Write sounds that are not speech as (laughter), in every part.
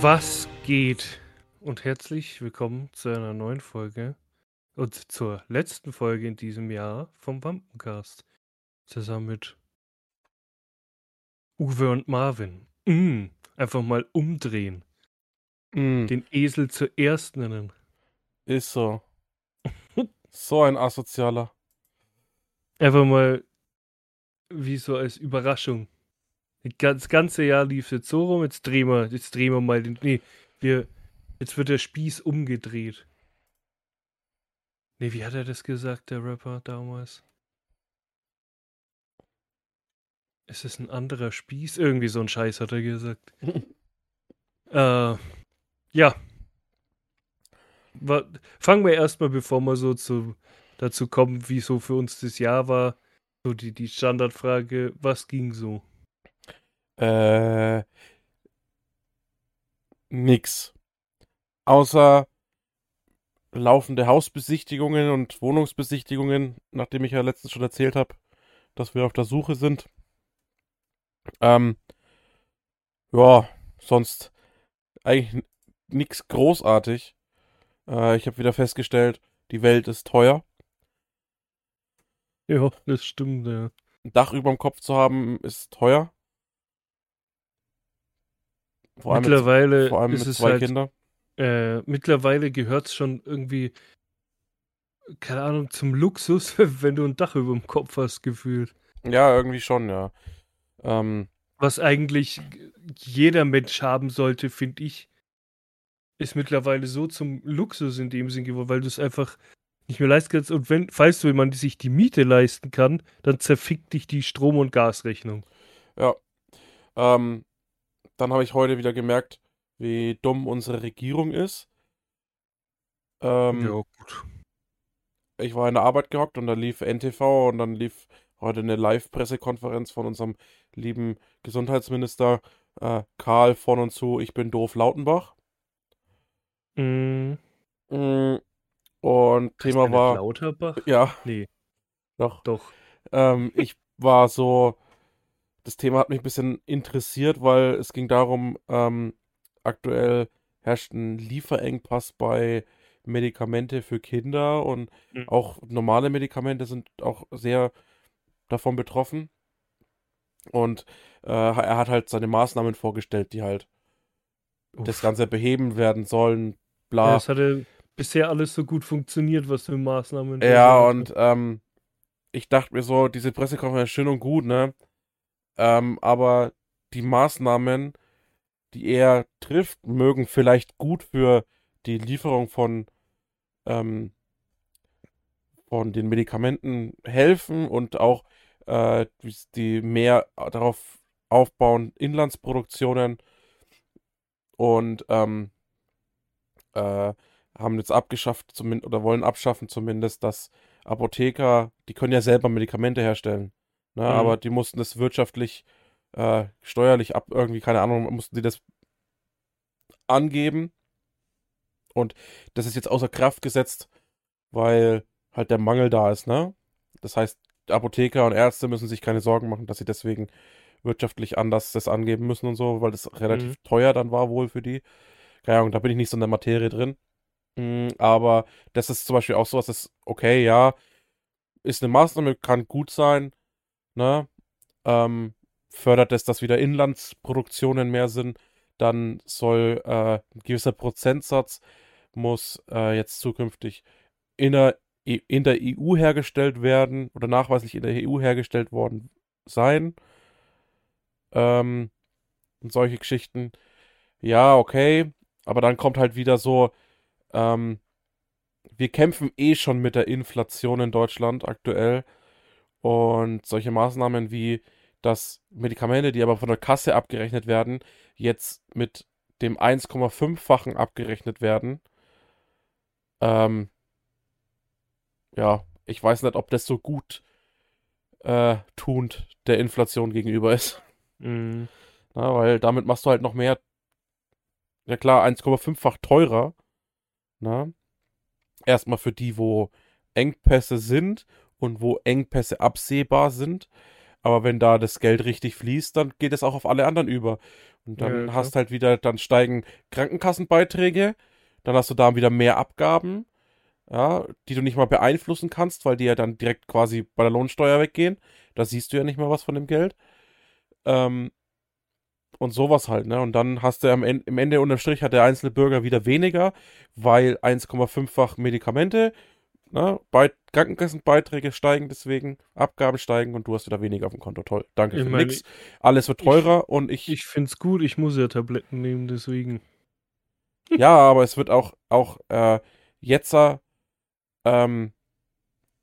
Was geht? Und herzlich willkommen zu einer neuen Folge und zur letzten Folge in diesem Jahr vom Wampencast. Zusammen mit Uwe und Marvin. Mm, einfach mal umdrehen. Mm, Den Esel zuerst nennen. ist so. (laughs) so ein asozialer. Einfach mal wie so als Überraschung. Das ganze Jahr lief jetzt so rum, jetzt drehen wir, jetzt drehen wir mal den. Nee, wir. Jetzt wird der Spieß umgedreht. Nee, wie hat er das gesagt, der Rapper damals? Es ist ein anderer Spieß. Irgendwie so ein Scheiß hat er gesagt. (laughs) äh, ja. Wa- Fangen wir erstmal, bevor wir so zu, dazu kommen, wie so für uns das Jahr war. So die, die Standardfrage, was ging so? Äh, nix. Außer laufende Hausbesichtigungen und Wohnungsbesichtigungen, nachdem ich ja letztens schon erzählt habe, dass wir auf der Suche sind. Ähm, ja, sonst eigentlich n- nix großartig. Äh, ich habe wieder festgestellt, die Welt ist teuer. Ja, das stimmt, ja. Ein Dach über dem Kopf zu haben, ist teuer. Vor allem mit, mittlerweile vor allem ist mit es zwei halt, Kindern. äh, mittlerweile gehört es schon irgendwie, keine Ahnung, zum Luxus, (laughs) wenn du ein Dach über dem Kopf hast, gefühlt. Ja, irgendwie schon, ja. Ähm, Was eigentlich jeder Mensch haben sollte, finde ich, ist mittlerweile so zum Luxus in dem Sinn geworden, weil du es einfach nicht mehr leisten kannst. Und wenn, falls du jemand sich die Miete leisten kann, dann zerfickt dich die Strom- und Gasrechnung. ja. Ähm, dann habe ich heute wieder gemerkt, wie dumm unsere Regierung ist. Ähm, gut. ich war in der Arbeit gehockt und da lief NTV und dann lief heute eine Live-Pressekonferenz von unserem lieben Gesundheitsminister äh, Karl von und zu Ich bin doof Lautenbach. Mhm. Mm, Und Thema war, Lauterbach? ja, Nee, doch. doch. Ähm, ich war so, das Thema hat mich ein bisschen interessiert, weil es ging darum, ähm, aktuell herrscht ein Lieferengpass bei Medikamente für Kinder und Mhm. auch normale Medikamente sind auch sehr davon betroffen. Und äh, er hat halt seine Maßnahmen vorgestellt, die halt das Uff. Ganze beheben werden sollen, Ja, bla. es hatte bisher alles so gut funktioniert, was für Maßnahmen. Ja, und ähm, ich dachte mir so, diese Pressekonferenz ist schön und gut, ne? Ähm, aber die Maßnahmen, die er trifft, mögen vielleicht gut für die Lieferung von, ähm, von den Medikamenten helfen und auch äh, die mehr darauf aufbauen, Inlandsproduktionen. Und ähm, äh, haben jetzt abgeschafft, zumindest, oder wollen abschaffen zumindest, dass Apotheker, die können ja selber Medikamente herstellen, ne? Mhm. Aber die mussten das wirtschaftlich, äh, steuerlich ab, irgendwie, keine Ahnung, mussten die das angeben. Und das ist jetzt außer Kraft gesetzt, weil halt der Mangel da ist, ne? Das heißt, Apotheker und Ärzte müssen sich keine Sorgen machen, dass sie deswegen wirtschaftlich anders das angeben müssen und so, weil das relativ Mhm. teuer dann war wohl für die. Keine Ahnung, da bin ich nicht so in der Materie drin. Mm, Aber das ist zum Beispiel auch sowas, das okay, ja, ist eine Maßnahme, kann gut sein, ne? Ähm, fördert es, dass wieder Inlandsproduktionen mehr sind, dann soll äh, ein gewisser Prozentsatz muss äh, jetzt zukünftig in der, E- in der EU hergestellt werden oder nachweislich in der EU hergestellt worden sein. Ähm, und solche Geschichten. Ja, okay. Aber dann kommt halt wieder so, ähm, wir kämpfen eh schon mit der Inflation in Deutschland aktuell. Und solche Maßnahmen wie, dass Medikamente, die aber von der Kasse abgerechnet werden, jetzt mit dem 1,5-fachen abgerechnet werden. Ähm, ja, ich weiß nicht, ob das so gut äh, tuend der Inflation gegenüber ist. Mhm. Na, weil damit machst du halt noch mehr, ja klar, 1,5-fach teurer. Na? Erstmal für die, wo Engpässe sind und wo Engpässe absehbar sind. Aber wenn da das Geld richtig fließt, dann geht es auch auf alle anderen über. Und dann Ja, hast halt wieder, dann steigen Krankenkassenbeiträge, dann hast du da wieder mehr Abgaben, ja, die du nicht mal beeinflussen kannst, weil die ja dann direkt quasi bei der Lohnsteuer weggehen. Da siehst du ja nicht mehr was von dem Geld. Ähm, und sowas halt, ne? Und dann hast du am Ende, im Ende unterm Strich hat der einzelne Bürger wieder weniger, weil 1,5-fach Medikamente, ne? Bei Krankenkassenbeiträge steigen deswegen, Abgaben steigen und du hast wieder weniger auf dem Konto. Toll. Danke Ich für meine, nix. Alles wird ich- teurer und ich, Ich find's gut, ich muss ja Tabletten nehmen, deswegen. (laughs) ja, aber es wird auch, auch, äh, jetzt, äh, ähm,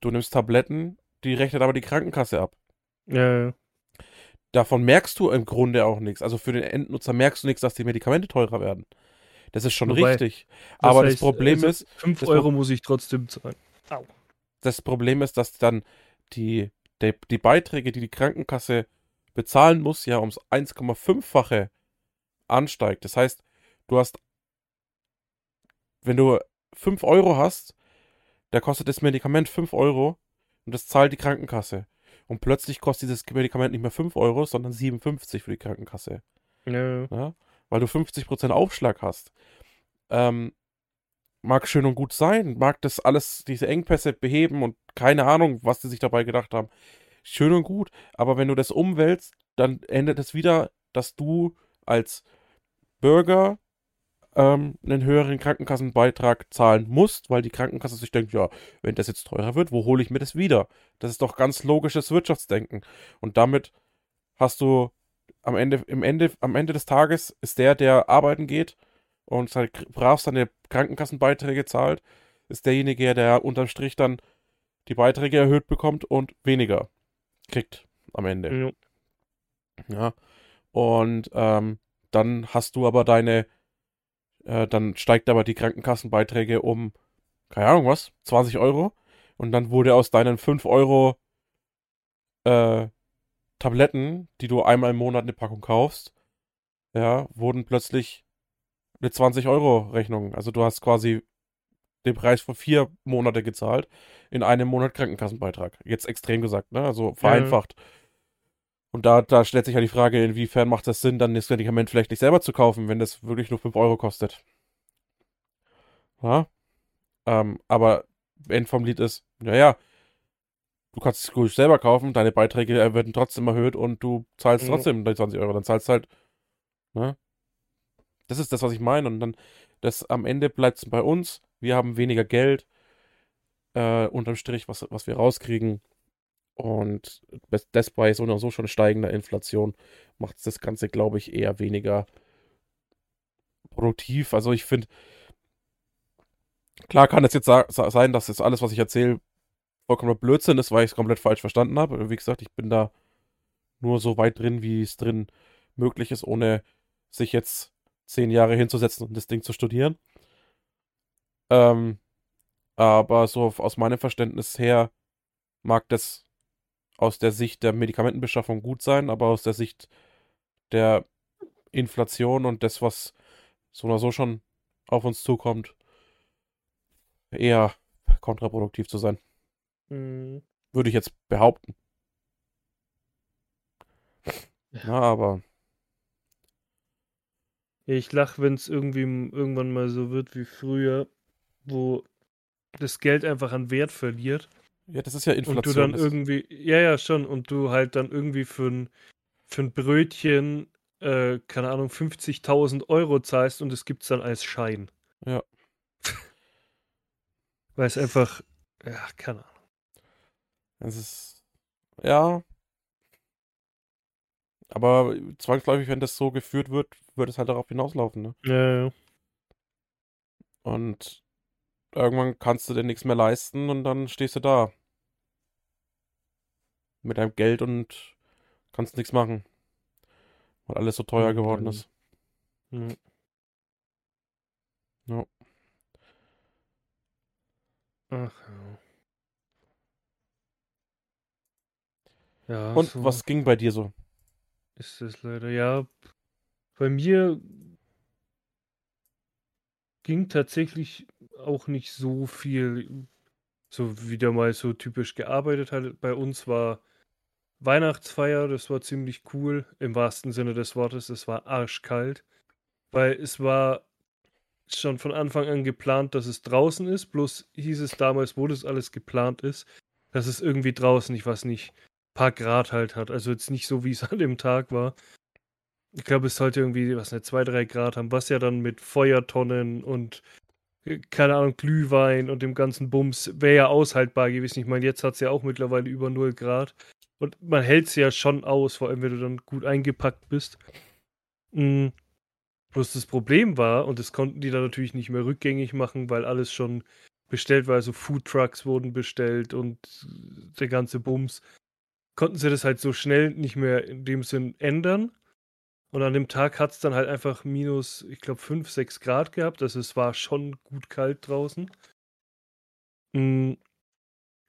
du nimmst Tabletten, die rechnet aber die Krankenkasse ab. Ja, ja. Davon merkst du im Grunde auch nichts. Also für den Endnutzer merkst du nichts, dass die Medikamente teurer werden. Das ist schon Wobei, richtig. Aber das heißt, Problem also ist, 5 das Euro muss ich trotzdem zahlen. Au. das Problem ist, dass dann die, die, die Beiträge, die die Krankenkasse bezahlen muss, ja ums 1,5-fache ansteigt. Das heißt, du hast, wenn du 5 Euro hast, da kostet das Medikament 5 Euro und das zahlt die Krankenkasse. Und plötzlich kostet dieses Medikament nicht mehr 5 Euro, sondern 57 für die Krankenkasse. Ja. Ja? Weil du 50% Aufschlag hast. Ähm, mag schön und gut sein, mag das alles, diese Engpässe beheben und keine Ahnung, was die sich dabei gedacht haben. Schön und gut, aber wenn du das umwälzt, dann endet es wieder, dass du als Bürger ähm, einen höheren Krankenkassenbeitrag zahlen musst, weil die Krankenkasse sich denkt, ja, wenn das jetzt teurer wird, wo hole ich mir das wieder? Das ist doch ganz logisches Wirtschaftsdenken. Und damit hast du am Ende, im Ende, am Ende des Tages ist der, der arbeiten geht und halt brav seine Krankenkassenbeiträge zahlt, ist derjenige, der unterm Strich dann die Beiträge erhöht bekommt und weniger kriegt am Ende. Ja. Ja. Und ähm, dann hast du aber deine, äh, dann steigt aber die Krankenkassenbeiträge um, keine Ahnung was, 20 Euro. Und dann wurde aus deinen 5 Euro äh, Tabletten, die du einmal im Monat eine Packung kaufst, ja, wurden plötzlich eine 20 Euro Rechnung. Also du hast quasi den Preis für vier Monate gezahlt, in einem Monat Krankenkassenbeitrag. Jetzt extrem gesagt, ne? Also vereinfacht. Und da, da stellt sich ja die Frage, inwiefern macht das Sinn, dann das Medikament vielleicht nicht selber zu kaufen, wenn das wirklich nur 5 Euro kostet. Ja? Ähm, aber End vom Lied ist, naja, du kannst es ruhig selber kaufen, deine Beiträge äh, werden trotzdem erhöht und du zahlst Ja. trotzdem die 20 Euro. Dann zahlst halt, ne? Das ist das, was ich meine. Und dann, das am Ende bleibt es bei uns. Wir haben weniger Geld, äh, unterm Strich, was, was wir rauskriegen. Und das- bei so oder so schon steigender Inflation macht das Ganze, glaube ich, eher weniger produktiv. Also ich finde, klar kann es jetzt sein, dass jetzt alles, was ich erzähle, vollkommener Blödsinn ist, weil ich es komplett falsch verstanden habe. Wie gesagt, ich bin da nur so weit drin, wie es drin möglich ist, ohne sich jetzt zehn Jahre hinzusetzen und das Ding zu studieren. Ähm, aber so aus meinem Verständnis her mag das aus der Sicht der Medikamentenbeschaffung gut sein, aber aus der Sicht der Inflation und das, was so oder so schon auf uns zukommt, eher kontraproduktiv zu sein. Mhm. Würde ich jetzt behaupten. Ja. Na, aber ich lach, wenn es irgendwie irgendwann mal so wird wie früher, wo das Geld einfach an Wert verliert ja, das ist ja und du Inflation. dann irgendwie, ja, ja, schon, und du halt dann irgendwie für ein, für ein Brötchen, äh, keine Ahnung, 50.000 Euro zahlst und es gibt's dann als Schein. Ja. Weil es einfach, ja, keine Ahnung. Das ist, ja. Aber zwangsläufig, wenn das so geführt wird, wird es halt darauf hinauslaufen, ne? Ja, ja. Und irgendwann kannst du dir nichts mehr leisten und dann stehst du da. Mit deinem Geld und kannst nichts machen. Weil alles so teuer Mhm, geworden ist. Mhm. Ja. Ach ja. Ja, Und so was ging bei dir so? Ist es leider. Ja, bei mir ging tatsächlich auch nicht so viel, so wieder mal so typisch gearbeitet hat. Bei uns war, Weihnachtsfeier, das war ziemlich cool, im wahrsten Sinne des Wortes. Es war arschkalt, weil es war schon von Anfang an geplant, dass es draußen ist. Bloß hieß es damals, wo das alles geplant ist, dass es irgendwie draußen, ich weiß nicht, paar Grad halt hat. Also jetzt nicht so, wie es (laughs) an dem Tag war. Ich glaube, es sollte irgendwie, was nicht, zwei, drei Grad haben, was ja dann mit Feuertonnen und äh, keine Ahnung, Glühwein und dem ganzen Bums wäre ja aushaltbar gewesen. Ich meine, jetzt hat es ja auch mittlerweile über 0 Grad. Und man hält es ja schon aus, vor allem wenn du dann gut eingepackt bist. Mhm. Bloß das Problem war, und das konnten die dann natürlich nicht mehr rückgängig machen, weil alles schon bestellt war, also Food Trucks wurden bestellt und der ganze Bums, konnten sie das halt so schnell nicht mehr in dem Sinn ändern. Und an dem Tag hat es dann halt einfach minus, ich glaube, 5, 6 Grad gehabt. Also es war schon gut kalt draußen. Mhm.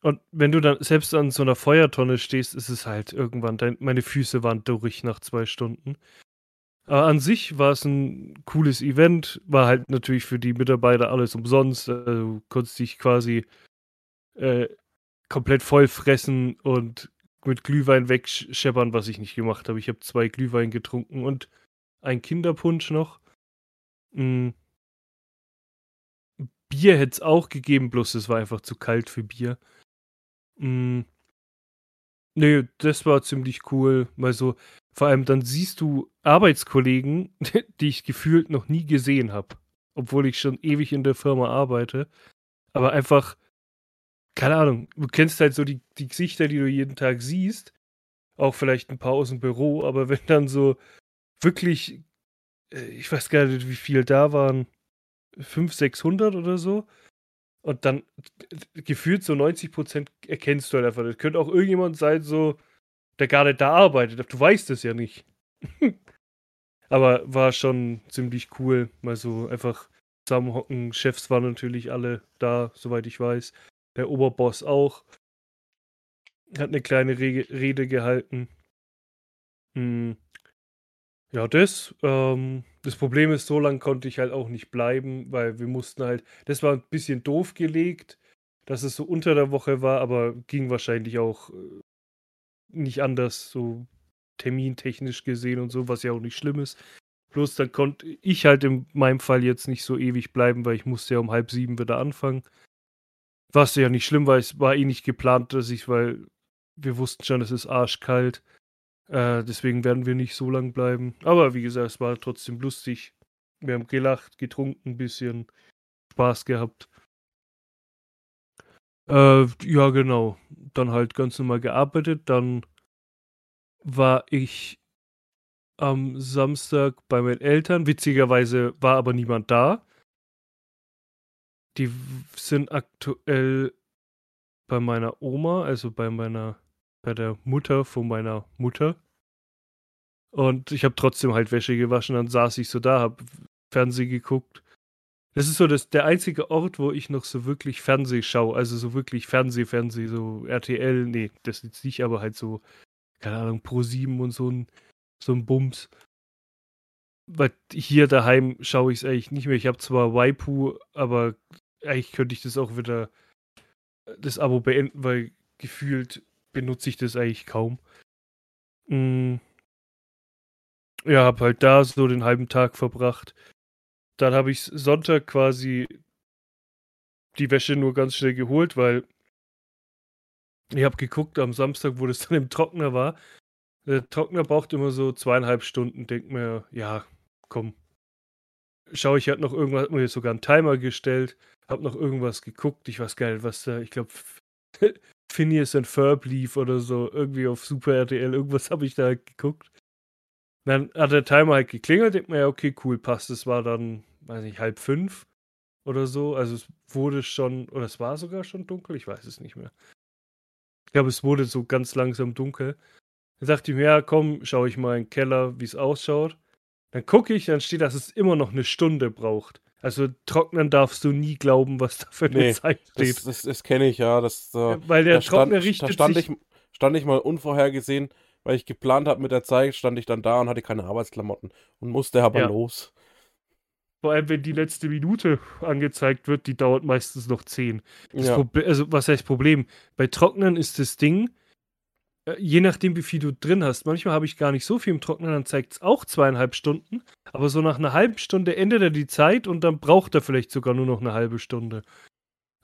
Und wenn du dann selbst an so einer Feuertonne stehst, ist es halt irgendwann, dein, meine Füße waren durch nach zwei Stunden. Aber an sich war es ein cooles Event, war halt natürlich für die Mitarbeiter alles umsonst. Also, du konntest dich quasi äh, komplett voll fressen und mit Glühwein wegscheppern, was ich nicht gemacht habe. Ich habe zwei Glühwein getrunken und ein Kinderpunsch noch. Mhm. Bier hätte es auch gegeben, bloß es war einfach zu kalt für Bier. Mhm. Nee, das war ziemlich cool, weil so, vor allem dann siehst du Arbeitskollegen, (laughs) die ich gefühlt noch nie gesehen habe, obwohl ich schon ewig in der Firma arbeite, aber einfach, keine Ahnung, du kennst halt so die, die Gesichter, die du jeden Tag siehst, auch vielleicht ein paar aus dem Büro, aber wenn dann so wirklich, äh, ich weiß gar nicht, wie viel da waren, 500, 600 oder so, und dann gefühlt so 90 Prozent erkennst du halt einfach. Das könnte auch irgendjemand sein, so, der gar nicht da arbeitet. Du weißt es ja nicht. (laughs) Aber war schon ziemlich cool, mal so einfach zusammenhocken. Chefs waren natürlich alle da, soweit ich weiß. Der Oberboss auch. Hat eine kleine Re Rede gehalten. Hm. Ja, das. Ähm, das Problem ist, so lange konnte ich halt auch nicht bleiben, weil wir mussten halt. Das war ein bisschen doof gelegt, dass es so unter der Woche war, aber ging wahrscheinlich auch äh, nicht anders, so termintechnisch gesehen und so, was ja auch nicht schlimm ist. Bloß dann konnte ich halt in meinem Fall jetzt nicht so ewig bleiben, weil ich musste ja um halb sieben wieder anfangen. Was ja nicht schlimm war, es war eh nicht geplant, dass ich, weil wir wussten schon, es ist arschkalt. Äh, deswegen werden wir nicht so lang bleiben. Aber wie gesagt, es war trotzdem lustig. Wir haben gelacht, getrunken, ein bisschen Spaß gehabt. Äh, ja, genau. Dann halt ganz normal gearbeitet. Dann war ich am Samstag bei meinen Eltern. Witzigerweise war aber niemand da. Die sind aktuell bei meiner Oma, also bei meiner bei der Mutter von meiner Mutter. Und ich habe trotzdem halt Wäsche gewaschen, dann saß ich so da, habe Fernsehen geguckt. Das ist so das, der einzige Ort, wo ich noch so wirklich Fernseh schaue. Also so wirklich Fernseh, Fernseh, so RTL, nee, das jetzt nicht, aber halt so, keine Ahnung, Pro 7 und so ein, so ein Bums. Weil hier daheim schaue ich es eigentlich nicht mehr. Ich habe zwar Waipu, aber eigentlich könnte ich das auch wieder das Abo beenden, weil gefühlt benutze ich das eigentlich kaum. Mm. Ja, hab halt da so den halben Tag verbracht. Dann habe ich Sonntag quasi die Wäsche nur ganz schnell geholt, weil ich habe geguckt am Samstag, wo das (laughs) dann im Trockner war. Der Trockner braucht immer so zweieinhalb Stunden. Denk mir, ja, komm. Schau ich halt noch irgendwas, mir sogar einen Timer gestellt, hab noch irgendwas geguckt. Ich weiß gar nicht, was da, ich glaube, (laughs) Phineas and Ferb lief oder so, irgendwie auf Super RTL, irgendwas (laughs) habe ich da halt geguckt. Dann hat der Timer halt geklingelt, denkt mir, ja, okay, cool, passt. Es war dann, weiß nicht, halb fünf oder so. Also es wurde schon, oder es war sogar schon dunkel, ich weiß es nicht mehr. Ich glaube, es wurde so ganz langsam dunkel. Dann dachte ich mir, ja, komm, schaue ich mal in den Keller, wie es ausschaut. Dann gucke ich, dann steht, dass es immer noch eine Stunde braucht. Also trocknen darfst du nie glauben, was da für eine nee, Zeit steht. Das, das, das kenne ich ja. Das, äh, Weil der Trockner richtet da stand sich... Ich, stand ich mal unvorhergesehen, weil ich geplant habe mit der Zeit, stand ich dann da und hatte keine Arbeitsklamotten und musste aber ja. los. Vor allem, wenn die letzte Minute angezeigt wird, die dauert meistens noch zehn. Ja. also, was heißt Problem? Bei Trocknen ist das Ding, je nachdem, wie viel du drin hast. Manchmal habe ich gar nicht so viel im Trockner, dann zeigt es auch zweieinhalb Stunden. Aber so nach einer halben Stunde endet er die Zeit und dann braucht er vielleicht sogar nur noch eine halbe Stunde.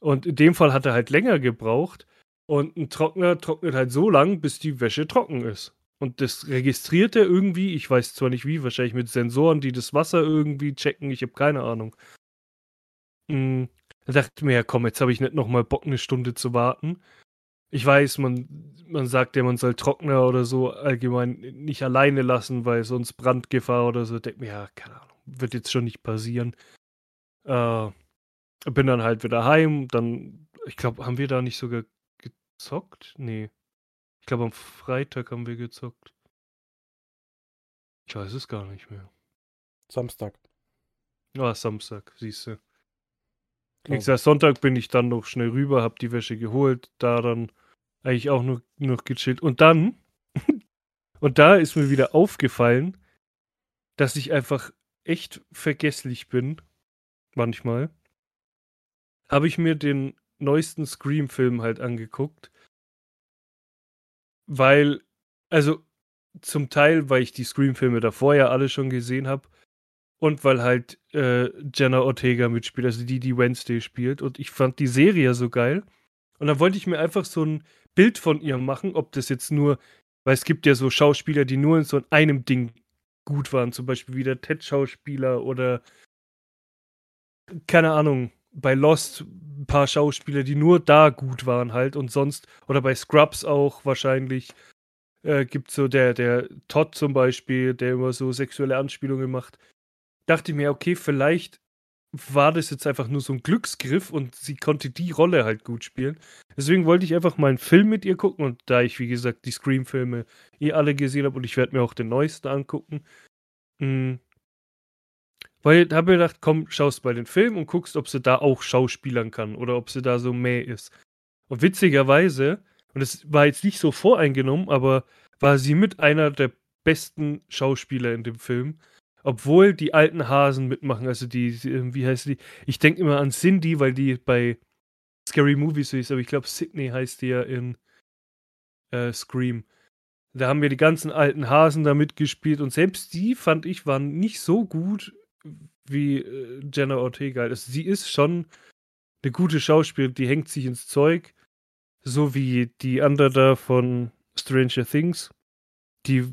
Und in dem Fall hat er halt länger gebraucht. Und ein Trockner trocknet halt so lang, bis die Wäsche trocken ist. Und das registriert er irgendwie, ich weiß zwar nicht wie, wahrscheinlich mit Sensoren, die das Wasser irgendwie checken, ich habe keine Ahnung. Da dachte mir, ja komm, jetzt habe ich nicht nochmal Bock, eine Stunde zu warten. Ich weiß, man, man sagt ja, man soll Trockner oder so allgemein nicht alleine lassen, weil sonst Brandgefahr oder so. Denke mir, ja, keine Ahnung, wird jetzt schon nicht passieren. Äh, bin dann halt wieder heim. Dann, ich glaube, haben wir da nicht sogar gezockt? Nee. Ich glaube, am Freitag haben wir gezockt. Ich weiß es gar nicht mehr. Samstag. Ah, Samstag, siehst du. Wie gesagt, Sonntag bin ich dann noch schnell rüber, hab die Wäsche geholt, da dann eigentlich auch nur noch gechillt. Und dann, (laughs) und da ist mir wieder aufgefallen, dass ich einfach echt vergesslich bin, manchmal. Habe ich mir den neuesten Scream-Film halt angeguckt. Weil, also zum Teil, weil ich die Scream-Filme davor ja alle schon gesehen habe und weil halt äh, Jenna Ortega mitspielt, also die, die Wednesday spielt. Und ich fand die Serie so geil. Und dann wollte ich mir einfach so ein Bild von ihr machen, ob das jetzt nur, weil es gibt ja so Schauspieler, die nur in so einem Ding gut waren, zum Beispiel wie der Ted-Schauspieler oder keine Ahnung, bei Lost ein paar Schauspieler, die nur da gut waren halt und sonst, oder bei Scrubs auch wahrscheinlich, äh, gibt so der, der Todd zum Beispiel, der immer so sexuelle Anspielungen macht. Dachte ich mir, okay, vielleicht war das jetzt einfach nur so ein Glücksgriff und sie konnte die Rolle halt gut spielen. Deswegen wollte ich einfach mal einen Film mit ihr gucken und da ich, wie gesagt, die Scream-Filme eh alle gesehen habe und ich werde mir auch den neuesten angucken, mh, hm, weil da habe ich gedacht, komm, schaust bei den Film und guckst, ob sie da auch schauspielern kann oder ob sie da so mehr ist. Und witzigerweise, und das war jetzt nicht so voreingenommen, aber war sie mit einer der besten Schauspieler in dem Film obwohl die alten Hasen mitmachen, also die, wie heißt die? Ich denke immer an Cindy, weil die bei Scary Movies so ist, aber ich glaube Sydney heißt die ja in äh, Scream. Da haben wir die ganzen alten Hasen da mitgespielt und selbst die, fand ich, waren nicht so gut wie äh, Jenna Ortega. Also sie ist schon eine gute Schauspielerin, die hängt sich ins Zeug, so wie die andere da von Stranger Things. Die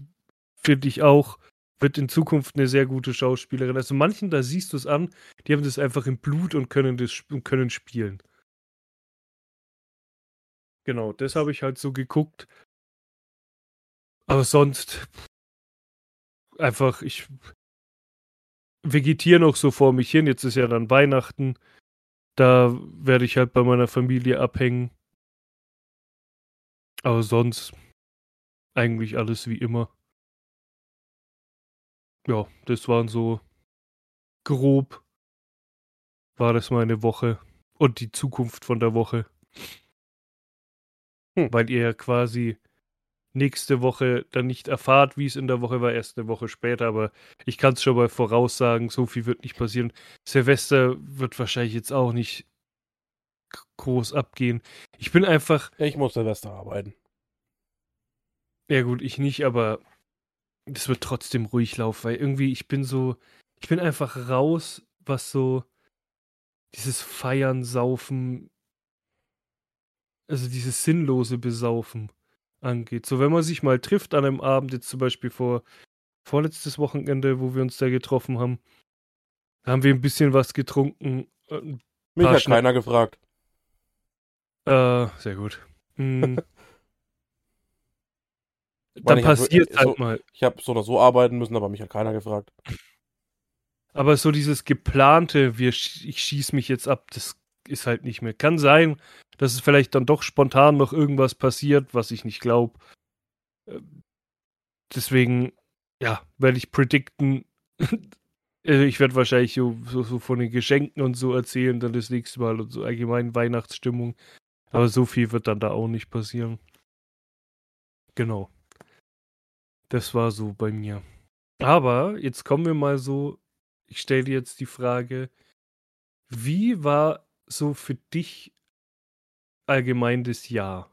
finde ich auch wird in Zukunft eine sehr gute Schauspielerin. Also manchen, da siehst du es an, die haben das einfach im Blut und können das und können spielen. Genau, das habe ich halt so geguckt. Aber sonst einfach, ich vegetiere noch so vor mich hin. Jetzt ist ja dann Weihnachten. Da werde ich halt bei meiner Familie abhängen. Aber sonst eigentlich alles wie immer ja, das waren so grob war das meine Woche und die Zukunft von der Woche. Hm. Weil ihr ja quasi nächste Woche dann nicht erfahrt, wie es in der Woche war, erst eine Woche später, aber ich kann es schon mal voraussagen, so viel wird nicht passieren. Silvester wird wahrscheinlich jetzt auch nicht groß abgehen. Ich bin einfach. Ich muss Silvester arbeiten. Ja, gut, ich nicht, aber das wird trotzdem ruhig laufen, weil irgendwie ich bin so, ich bin einfach raus, was so dieses Feiern, Saufen, also dieses sinnlose Besaufen angeht. So, wenn man sich mal trifft an einem Abend, jetzt zum Beispiel vor vorletztes Wochenende, wo wir uns da getroffen haben, haben wir ein bisschen was getrunken. Mich hat Schna keiner gefragt. Äh, sehr gut. Hm. (laughs) dann passiert halt so, mal. Ich habe so oder so arbeiten müssen, aber mich hat keiner gefragt. Aber so dieses geplante, wir, ich schieße mich jetzt ab, das ist halt nicht mehr. Kann sein, dass es vielleicht dann doch spontan noch irgendwas passiert, was ich nicht glaube. Ähm, deswegen, ja, werde ich predikten. Also (laughs) ich werde wahrscheinlich so, so, so, von den Geschenken und so erzählen, dann das nächste Mal und so allgemein Weihnachtsstimmung. Aber so viel wird dann da auch nicht passieren. Genau. Das war so bei mir. Aber jetzt kommen wir mal so, ich stelle dir jetzt die Frage, wie war so für dich allgemein das Jahr?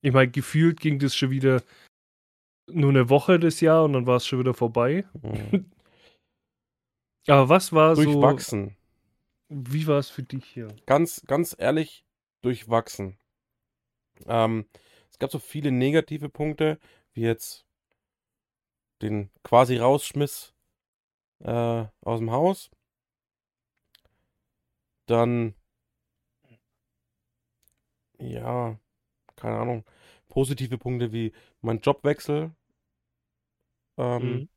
Ich meine, gefühlt ging das schon wieder nur eine Woche das Jahr und dann war es schon wieder vorbei. Mhm. (laughs) Aber was war so. Durchwachsen. Wie war es für dich hier? Ganz, ganz ehrlich, durchwachsen. Ähm, es gab so viele negative Punkte, wie jetzt den quasi Rausschmiss äh, aus dem Haus. Dann, ja, keine Ahnung, positive Punkte wie mein Jobwechsel. Ähm, Mhm.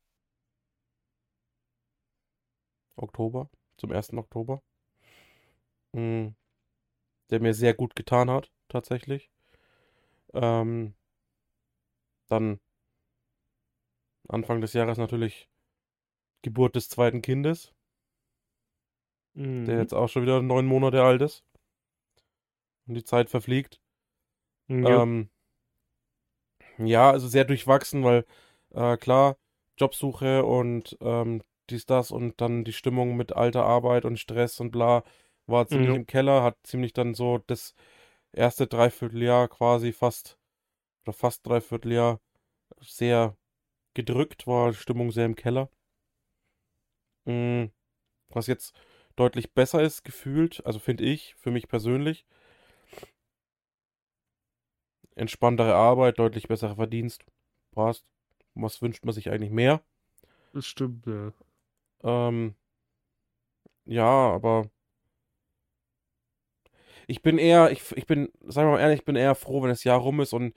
Oktober, zum 1. Oktober. Mm, der mir sehr gut getan hat, tatsächlich. Ähm, dann Anfang des Jahres natürlich Geburt des zweiten Kindes, der Mhm. jetzt auch schon wieder neun Monate alt ist. Und die Zeit verfliegt. Ja. Ähm, ja, also sehr durchwachsen, weil äh, klar, Jobsuche und ähm, dies, das und dann die Stimmung mit alter Arbeit und Stress und bla war ziemlich Ja. im Keller, hat ziemlich dann so das erste Dreivierteljahr quasi fast oder fast Dreivierteljahr sehr gedrückt, war die Stimmung sehr im Keller. Mm, Was jetzt deutlich besser ist, gefühlt, also finde ich, für mich persönlich. Entspanntere Arbeit, deutlich besserer Verdienst. Passt. Was wünscht man sich eigentlich mehr? Das stimmt, ja. Ähm, ja, aber ich bin eher, ich, ich bin, sagen wir mal ehrlich, ich bin eher froh, wenn das Jahr rum ist und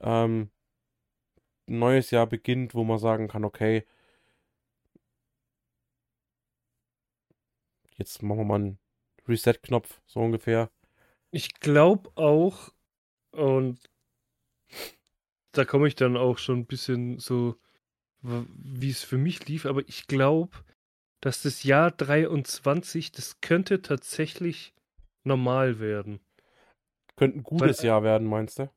ähm, ein neues Jahr beginnt, wo man sagen kann, okay, jetzt machen wir mal einen Reset-Knopf, so ungefähr. Ich glaube auch, und da komme ich dann auch schon ein bisschen so, wie es für mich lief, aber ich glaube, dass das Jahr 23, das könnte tatsächlich normal werden. Könnte ein gutes Jahr werden, meinst du?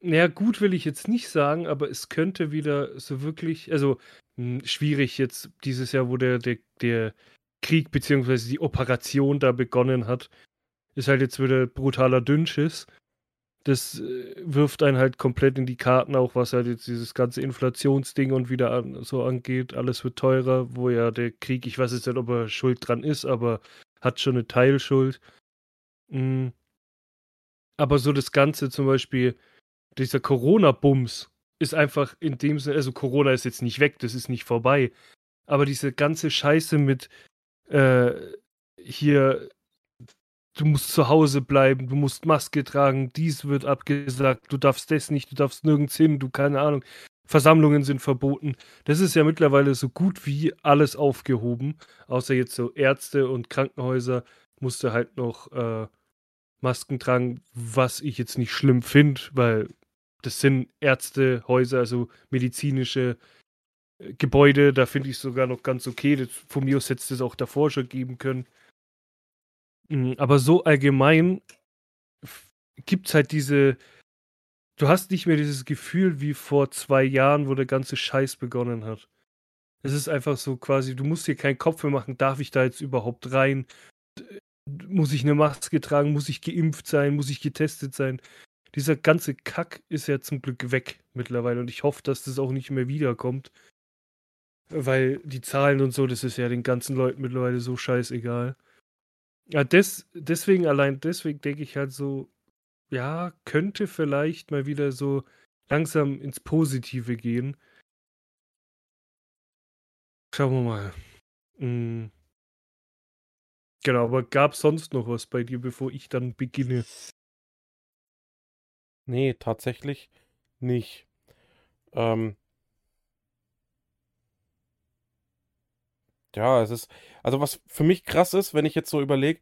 Naja, gut will ich jetzt nicht sagen, aber es könnte wieder so wirklich, also mh, schwierig jetzt dieses Jahr, wo der, der, der Krieg beziehungsweise die Operation da begonnen hat, ist halt jetzt wieder brutaler Dünnschiss. Das äh, wirft einen halt komplett in die Karten, auch was halt jetzt dieses ganze Inflationsding und wieder an, so angeht. Alles wird teurer, wo ja der Krieg, ich weiß jetzt nicht, ob er schuld dran ist, aber hat schon eine Teilschuld. Mm. Aber so das Ganze zum Beispiel, dieser Corona-Bums ist einfach in dem Sinne, also Corona ist jetzt nicht weg, das ist nicht vorbei. Aber diese ganze Scheiße mit äh, hier, du musst zu Hause bleiben, du musst Maske tragen, dies wird abgesagt, du darfst das nicht, du darfst nirgends hin, du keine Ahnung. Versammlungen sind verboten. Das ist ja mittlerweile so gut wie alles aufgehoben. Außer jetzt so Ärzte und Krankenhäuser musste halt noch äh, Masken tragen, was ich jetzt nicht schlimm finde, weil das sind Ärztehäuser, also medizinische äh, Gebäude, da finde ich sogar noch ganz okay. Das, von mir aus hätte es das auch davor schon geben können. Mm, Aber so allgemein gibt es halt diese. Du hast nicht mehr dieses Gefühl wie vor zwei Jahren, wo der ganze Scheiß begonnen hat. Es ist einfach so quasi, du musst dir keinen Kopf mehr machen, darf ich da jetzt überhaupt rein? Muss ich eine Maske tragen? Muss ich geimpft sein? Muss ich getestet sein? Dieser ganze Kack ist ja zum Glück weg mittlerweile und ich hoffe, dass das auch nicht mehr wiederkommt. Weil die Zahlen und so, das ist ja den ganzen Leuten mittlerweile so scheißegal. Ja, des, deswegen, allein deswegen denke ich halt so, ja, könnte vielleicht mal wieder so langsam ins Positive gehen. Schauen wir mal. Mm. Genau, aber gab sonst noch was bei dir, bevor ich dann beginne? Nee, tatsächlich nicht. Ähm, ja, es ist, also was für mich krass ist, wenn ich jetzt so überlege,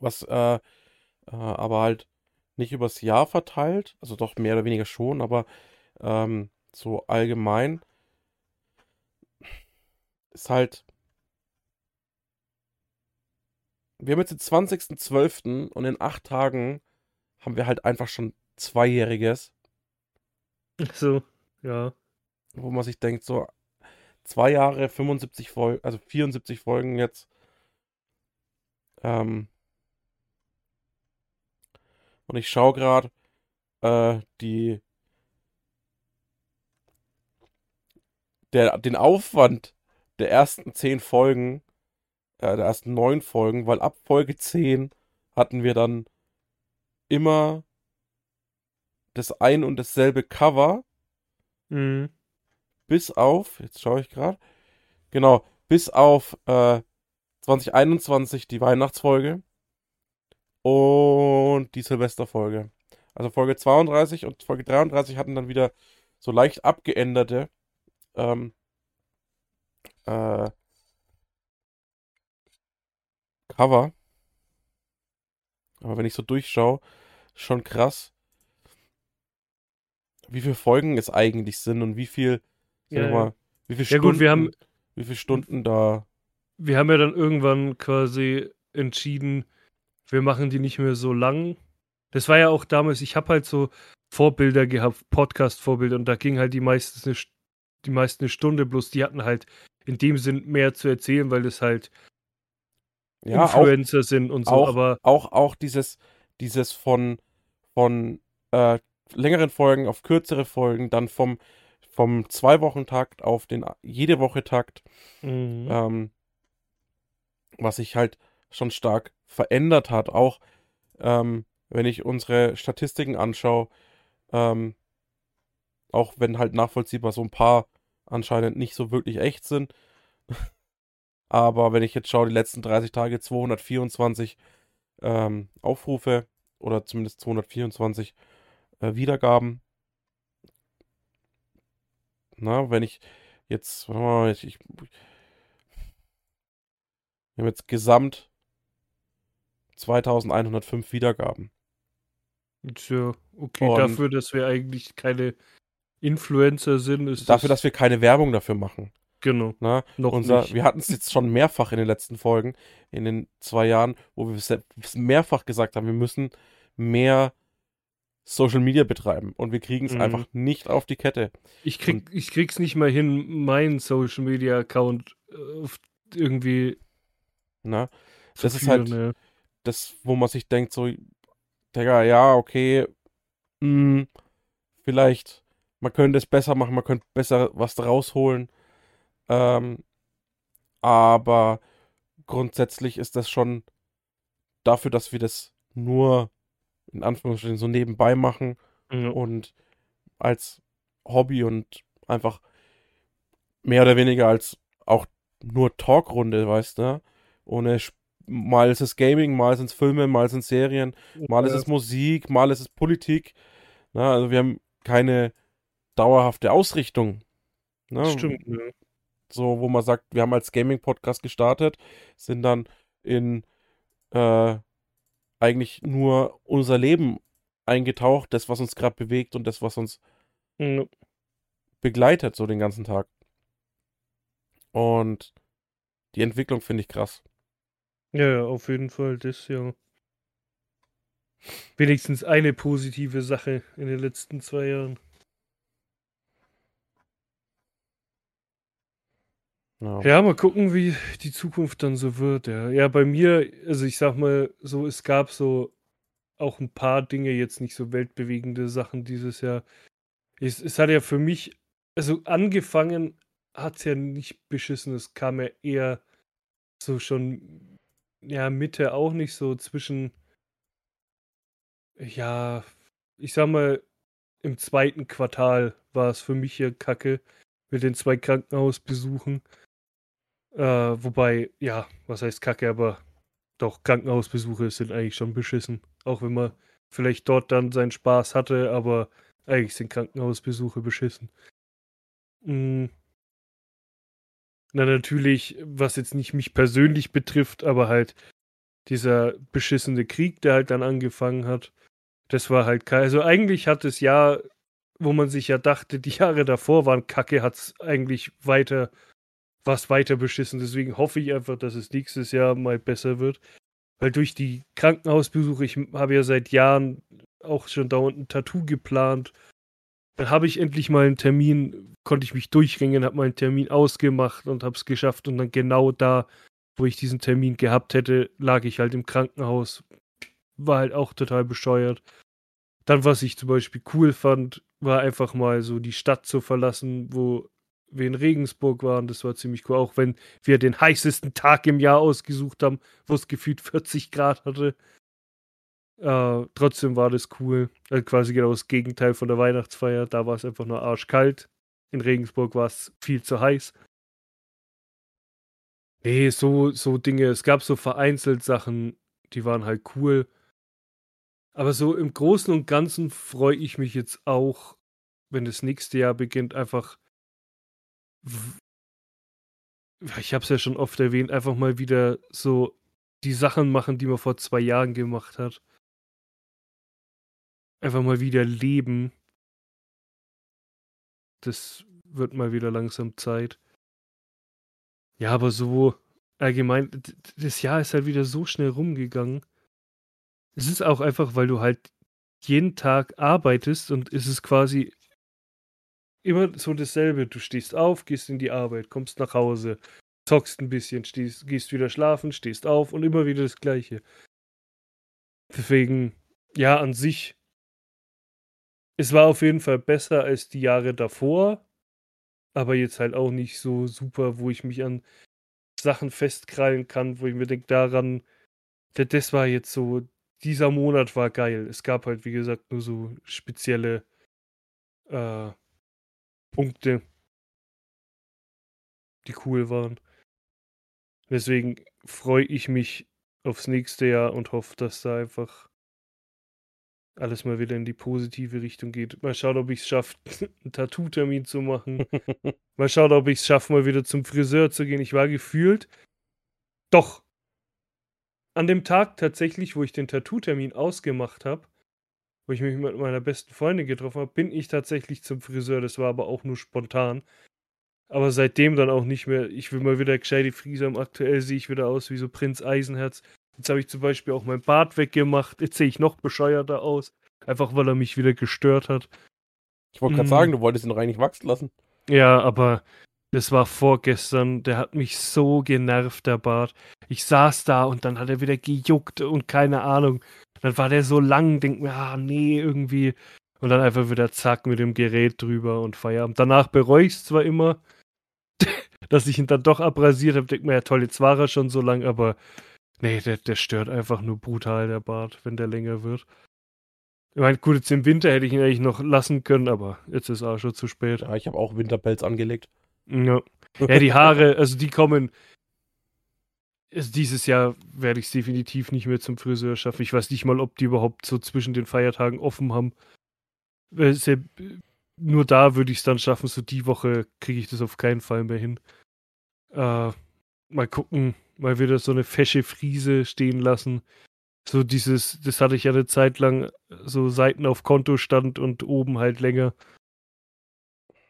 was äh, äh, aber halt nicht übers Jahr verteilt, also doch mehr oder weniger schon, aber ähm, so allgemein ist halt, wir haben jetzt den 20.12. und in acht Tagen haben wir halt einfach schon Zweijähriges, So, ja. wo man sich denkt, so zwei Jahre, 75 Folgen, also 74 Folgen jetzt. Ähm, und ich schaue gerade, äh, die der, den Aufwand der ersten zehn Folgen, äh, der ersten neun Folgen, weil ab Folge 10 hatten wir dann immer das ein und dasselbe Cover, Mhm. bis auf, jetzt schaue ich gerade, genau, bis auf äh, 2021 die Weihnachtsfolge und die Silvesterfolge. Also Folge 32 und Folge 33 hatten dann wieder so leicht abgeänderte ähm, äh, Cover. Aber wenn ich so durchschaue, schon krass, wie viele Folgen es eigentlich sind und wie viel, Ja, mal, wie viele Ja, Stunden, gut, wir haben- wie viele Stunden da. Wir haben ja dann irgendwann quasi entschieden, wir machen die nicht mehr so lang. Das war ja auch damals, ich habe halt so Vorbilder gehabt, Podcast-Vorbilder, und da ging halt die meistens eine, die meisten eine Stunde, bloß die hatten halt in dem Sinn mehr zu erzählen, weil das halt Ja, auch, Influencer sind und so, auch, aber auch, auch dieses, dieses von, von äh, längeren Folgen auf kürzere Folgen, dann vom, vom Zwei-Wochen-Takt auf den jede Woche-Takt, mhm. ähm, was sich halt schon stark verändert hat. Auch ähm, wenn ich unsere Statistiken anschaue, ähm, auch wenn halt nachvollziehbar so ein paar anscheinend nicht so wirklich echt sind. (laughs) Aber wenn ich jetzt schaue, die letzten 30 Tage 224 ähm, Aufrufe oder zumindest 224 äh, Wiedergaben. Na, wenn ich jetzt, warte mal, ich, ich, wir haben jetzt gesamt 2105 Wiedergaben. Tja, okay, Und- dafür, dass wir eigentlich keine Influencer sind, ist Dafür, das dass wir keine Werbung dafür machen. Genau Na, noch unser, nicht. wir hatten es jetzt schon mehrfach in den letzten Folgen, in den zwei Jahren, wo wir mehrfach gesagt haben, wir müssen mehr Social Media betreiben und wir kriegen es Mhm. einfach nicht auf die Kette. Ich krieg, ich krieg's nicht mal hin, meinen Social Media Account äh, irgendwie Na? Das ist halt- ja. Das, wo man sich denkt, so, Digga, ja, okay, mh, vielleicht, man könnte es besser machen, man könnte besser was rausholen. Ähm, aber grundsätzlich ist das schon dafür, dass wir das nur in Anführungsstrichen so nebenbei machen Ja. und als Hobby und einfach mehr oder weniger als auch nur Talkrunde, weißt du? Ohne mal ist es Gaming, mal sind es Filme, mal sind es Serien, mal ist es Musik, mal ist es Politik. Na, also wir haben keine dauerhafte Ausrichtung. Ne? Stimmt, ja. So, wo man sagt, wir haben als Gaming-Podcast gestartet, sind dann in äh, eigentlich nur unser Leben eingetaucht, das, was uns gerade bewegt und das, was uns Ja. begleitet, so den ganzen Tag. Und die Entwicklung finde ich krass. Ja, ja, auf jeden Fall, das ja. Wenigstens eine positive Sache in den letzten zwei Jahren. Ja. Ja, mal gucken, wie die Zukunft dann so wird. Ja, ja bei mir, also ich sag mal so, es gab so auch ein paar Dinge, jetzt nicht so weltbewegende Sachen dieses Jahr. Es, es hat ja für mich, also angefangen hat es ja nicht beschissen, es kam ja eher so schon, ja, Mitte auch nicht so zwischen, ja, ich sag mal, im zweiten Quartal war es für mich hier kacke mit den zwei Krankenhausbesuchen. Äh, wobei, ja, was heißt kacke, aber doch, Krankenhausbesuche sind eigentlich schon beschissen. Auch wenn man vielleicht dort dann seinen Spaß hatte, aber eigentlich sind Krankenhausbesuche beschissen. Mm. Na, natürlich, was jetzt nicht mich persönlich betrifft, aber halt dieser beschissene Krieg, der halt dann angefangen hat, das war halt kein. Also eigentlich hat das Jahr, wo man sich ja dachte, die Jahre davor waren kacke, hat es eigentlich weiter, was weiter beschissen. Deswegen hoffe ich einfach, dass es nächstes Jahr mal besser wird. Weil durch die Krankenhausbesuche, ich habe ja seit Jahren auch schon dauernd ein Tattoo geplant. Dann habe ich endlich mal einen Termin, konnte ich mich durchringen, habe mal einen Termin ausgemacht und habe es geschafft. Und dann genau da, wo ich diesen Termin gehabt hätte, lag ich halt im Krankenhaus. War halt auch total bescheuert. Dann, was ich zum Beispiel cool fand, war einfach mal so die Stadt zu verlassen, wo wir in Regensburg waren. Das war ziemlich cool. Auch wenn wir den heißesten Tag im Jahr ausgesucht haben, wo es gefühlt 40 Grad hatte. Äh, trotzdem war das cool. Also quasi genau das Gegenteil von der Weihnachtsfeier. Da war es einfach nur arschkalt. In Regensburg war es viel zu heiß. Nee, so, so Dinge. Es gab so vereinzelt Sachen, die waren halt cool. Aber so im Großen und Ganzen freue ich mich jetzt auch, wenn das nächste Jahr beginnt, einfach. Ich habe es ja schon oft erwähnt, einfach mal wieder so die Sachen machen, die man vor zwei Jahren gemacht hat. Einfach mal wieder leben. Das wird mal wieder langsam Zeit. Ja, aber so allgemein, das Jahr ist halt wieder so schnell rumgegangen. Es ist auch einfach, weil du halt jeden Tag arbeitest und es ist quasi immer so dasselbe. Du stehst auf, gehst in die Arbeit, kommst nach Hause, zockst ein bisschen, stehst, gehst wieder schlafen, stehst auf und immer wieder das Gleiche. Deswegen, ja, an sich, es war auf jeden Fall besser als die Jahre davor, aber jetzt halt auch nicht so super, wo ich mich an Sachen festkrallen kann, wo ich mir denke, daran, das war jetzt so dieser Monat war geil. Es gab halt, wie gesagt, nur so spezielle äh, Punkte, die cool waren. Deswegen freue ich mich aufs nächste Jahr und hoffe, dass da einfach alles mal wieder in die positive Richtung geht. Mal schauen, ob ich es schaffe, (laughs) einen Tattoo-Termin zu machen. (laughs) mal schauen, ob ich es schaffe, mal wieder zum Friseur zu gehen. Ich war gefühlt doch an dem Tag tatsächlich, wo ich den Tattoo-Termin ausgemacht habe, wo ich mich mit meiner besten Freundin getroffen habe, bin ich tatsächlich zum Friseur. Das war aber auch nur spontan. Aber seitdem dann auch nicht mehr. Ich will mal wieder gescheite Friese haben. Aktuell sehe ich wieder aus wie so Prinz Eisenherz. Jetzt habe ich zum Beispiel auch mein Bart weggemacht. Jetzt sehe ich noch bescheuerter aus. Einfach weil er mich wieder gestört hat. Ich wollte gerade mhm. sagen, du wolltest ihn rein nicht wachsen lassen. Ja, aber das war vorgestern. Der hat mich so genervt, der Bart. Ich saß da und dann hat er wieder gejuckt und keine Ahnung. Dann war der so lang, denk mir, ah, nee, irgendwie. Und dann einfach wieder zack mit dem Gerät drüber und Feierabend. Danach bereue ich es zwar immer, (laughs) dass ich ihn dann doch abrasiert habe. Denk mir, ja toll, jetzt war er schon so lang, aber nee, der, der stört einfach nur brutal, der Bart, wenn der länger wird. Ich meine, gut, jetzt im Winter hätte ich ihn eigentlich noch lassen können, aber jetzt ist auch schon zu spät. Ja, ich habe auch Winterpelz angelegt. Ja. ja, die Haare, also die kommen. Dieses Jahr werde ich es definitiv nicht mehr zum Friseur schaffen. Ich weiß nicht mal, ob die überhaupt so zwischen den Feiertagen offen haben. Nur da würde ich es dann schaffen. So die Woche kriege ich das auf keinen Fall mehr hin. Äh, mal gucken, mal wieder so eine fesche Friese stehen lassen. So dieses, das hatte ich ja eine Zeit lang, so Seiten auf Kontostand und oben halt länger.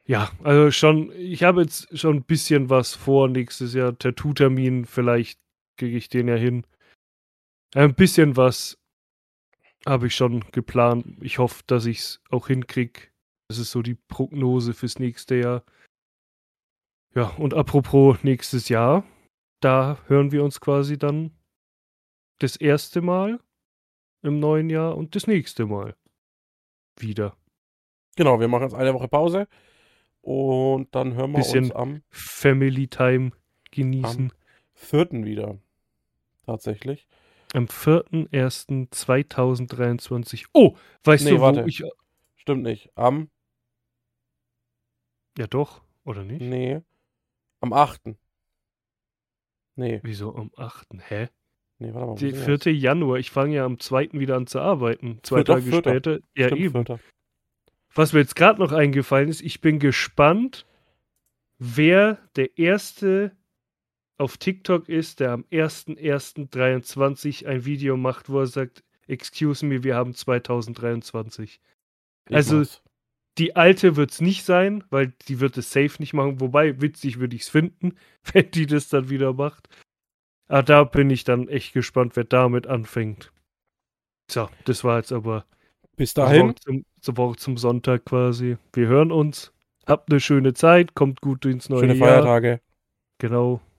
Ja, also schon, ich habe jetzt schon ein bisschen was vor nächstes Jahr. Tattoo-Termin, vielleicht kriege ich den ja hin. Ein bisschen was habe ich schon geplant. Ich hoffe, dass ich es auch hinkriege. Das ist so die Prognose fürs nächste Jahr. Ja, und apropos nächstes Jahr, da hören wir uns quasi dann das erste Mal im neuen Jahr und das nächste Mal wieder. Genau, wir machen jetzt eine Woche Pause. Und dann hören wir Bisschen uns am Family Time genießen. Am 4. wieder. Tatsächlich. Am 4.1.2023. Oh, weißt nee, du, wo warte. ich. Stimmt nicht. Am. Ja, doch, oder nicht? Nee. Am 8. Nee. Wieso am 8.? Hä? Nee, warte mal. Der 4. Januar. Ich fange ja am 2. wieder an zu arbeiten. Zwei Tage später. Ja, Stimmt, eben. 4 was mir jetzt gerade noch eingefallen ist, ich bin gespannt, wer der erste auf TikTok ist, der am 1.1.23 ein Video macht, wo er sagt, excuse me, wir haben 2023. Ich also mach's. die alte wird es nicht sein, weil die wird es safe nicht machen. Wobei, witzig würde ich es finden, (laughs) wenn die das dann wieder macht. Aber da bin ich dann echt gespannt, wer damit anfängt. So, das war jetzt aber bis dahin. Zum, zum, zum Sonntag quasi. Wir hören uns. Habt eine schöne Zeit. Kommt gut ins neue Schöne Jahr. Feiertage. Genau.